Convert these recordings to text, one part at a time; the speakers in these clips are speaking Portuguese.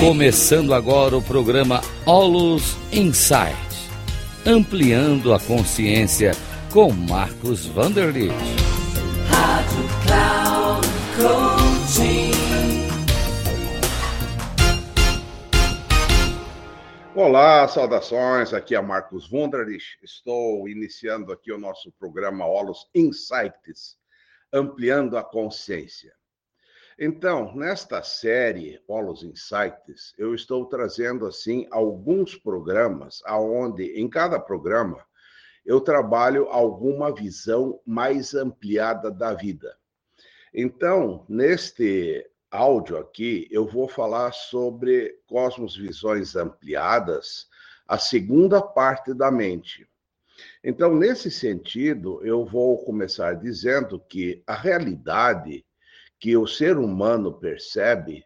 Começando agora o programa Olus Insight, ampliando a consciência com Marcos Vanderlitt. Rádio Cloud Coaching. Olá, saudações. Aqui é Marcos Wunderlich. Estou iniciando aqui o nosso programa Olus Insights, ampliando a consciência. Então, nesta série Polos Insights, eu estou trazendo assim alguns programas aonde em cada programa eu trabalho alguma visão mais ampliada da vida. Então, neste áudio aqui, eu vou falar sobre cosmos visões ampliadas, a segunda parte da mente. Então, nesse sentido, eu vou começar dizendo que a realidade que o ser humano percebe,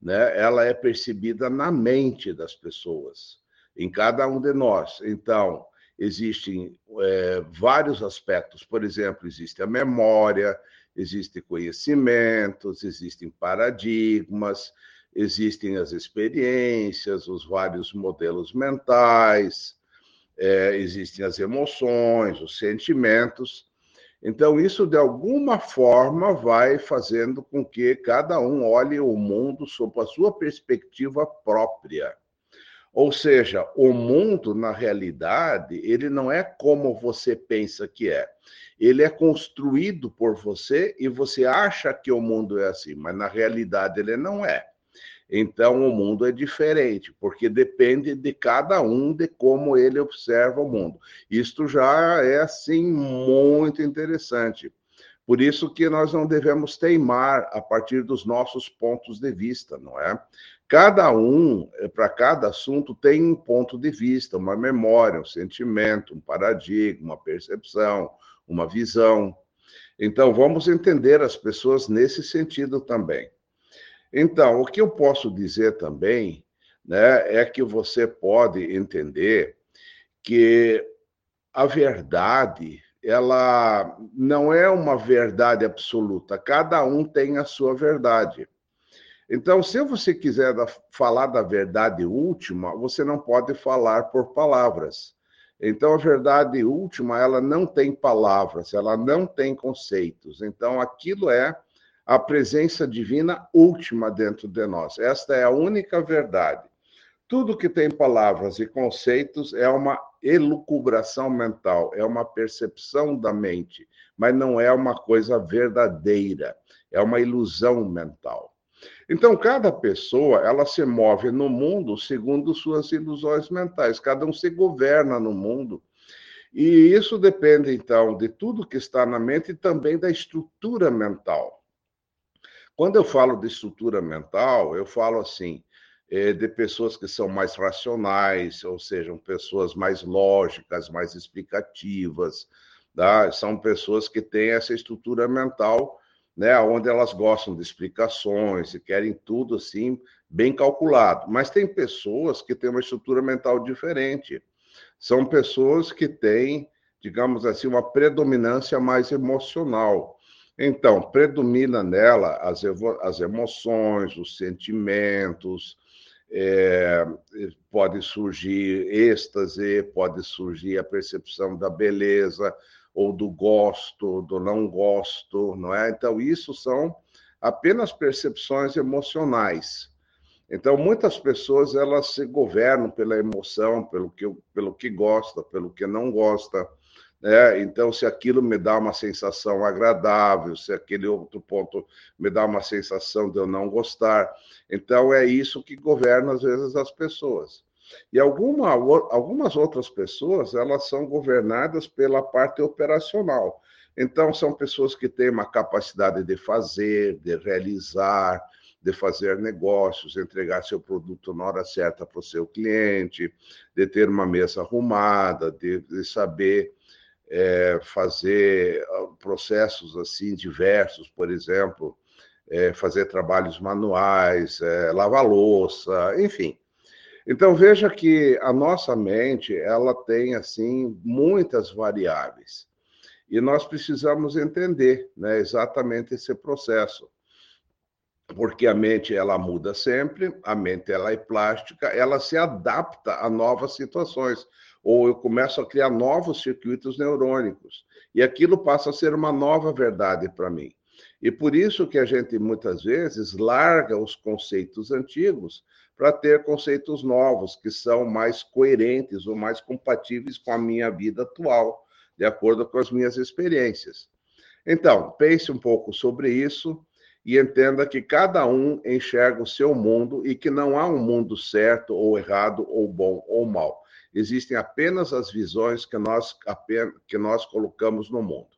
né, ela é percebida na mente das pessoas, em cada um de nós. Então, existem é, vários aspectos. Por exemplo, existe a memória, existem conhecimentos, existem paradigmas, existem as experiências, os vários modelos mentais, é, existem as emoções, os sentimentos. Então, isso de alguma forma vai fazendo com que cada um olhe o mundo sob a sua perspectiva própria. Ou seja, o mundo, na realidade, ele não é como você pensa que é. Ele é construído por você e você acha que o mundo é assim, mas na realidade ele não é. Então, o mundo é diferente, porque depende de cada um de como ele observa o mundo. Isto já é, assim, muito interessante. Por isso que nós não devemos teimar a partir dos nossos pontos de vista, não é? Cada um, eh, para cada assunto, tem um ponto de vista, uma memória, um sentimento, um paradigma, uma percepção, uma visão. Então, vamos entender as pessoas nesse sentido também. Então, o que eu posso dizer também né, é que você pode entender que a verdade ela não é uma verdade absoluta, cada um tem a sua verdade. Então, se você quiser falar da verdade última, você não pode falar por palavras. Então, a verdade última, ela não tem palavras, ela não tem conceitos. Então, aquilo é a presença divina última dentro de nós. Esta é a única verdade. Tudo que tem palavras e conceitos é uma elucubração mental, é uma percepção da mente, mas não é uma coisa verdadeira, é uma ilusão mental. Então, cada pessoa, ela se move no mundo segundo suas ilusões mentais, cada um se governa no mundo. E isso depende, então, de tudo que está na mente e também da estrutura mental. Quando eu falo de estrutura mental, eu falo assim, é, de pessoas que são mais racionais, ou sejam pessoas mais lógicas, mais explicativas, tá? são pessoas que têm essa estrutura mental, né, onde elas gostam de explicações e querem tudo assim bem calculado. Mas tem pessoas que têm uma estrutura mental diferente. São pessoas que têm, digamos assim, uma predominância mais emocional. Então, predomina nela as, as emoções, os sentimentos, é, pode surgir êxtase, pode surgir a percepção da beleza, ou do gosto, do não gosto, não é? Então, isso são apenas percepções emocionais. Então, muitas pessoas elas se governam pela emoção, pelo que, pelo que gosta, pelo que não gosta. É, então, se aquilo me dá uma sensação agradável, se aquele outro ponto me dá uma sensação de eu não gostar. Então, é isso que governa, às vezes, as pessoas. E alguma, algumas outras pessoas, elas são governadas pela parte operacional. Então, são pessoas que têm uma capacidade de fazer, de realizar, de fazer negócios, entregar seu produto na hora certa para o seu cliente, de ter uma mesa arrumada, de, de saber é, fazer ah, processos assim diversos, por exemplo, é, fazer trabalhos manuais, é, lavar louça, enfim. Então veja que a nossa mente ela tem assim muitas variáveis e nós precisamos entender né, exatamente esse processo. porque a mente ela muda sempre, a mente ela é plástica, ela se adapta a novas situações, ou eu começo a criar novos circuitos neurônicos, e aquilo passa a ser uma nova verdade para mim. E por isso que a gente muitas vezes larga os conceitos antigos para ter conceitos novos que são mais coerentes ou mais compatíveis com a minha vida atual, de acordo com as minhas experiências. Então, pense um pouco sobre isso e entenda que cada um enxerga o seu mundo e que não há um mundo certo ou errado ou bom ou mal. Existem apenas as visões que nós, que nós colocamos no mundo.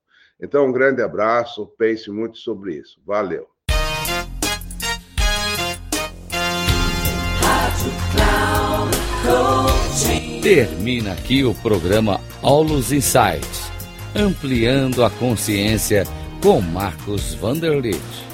Então, um grande abraço, pense muito sobre isso. Valeu. Termina aqui o programa Olus Insights, ampliando a consciência com Marcos Vanderlitt.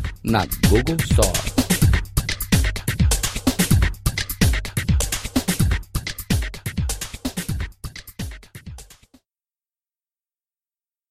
na Google Store.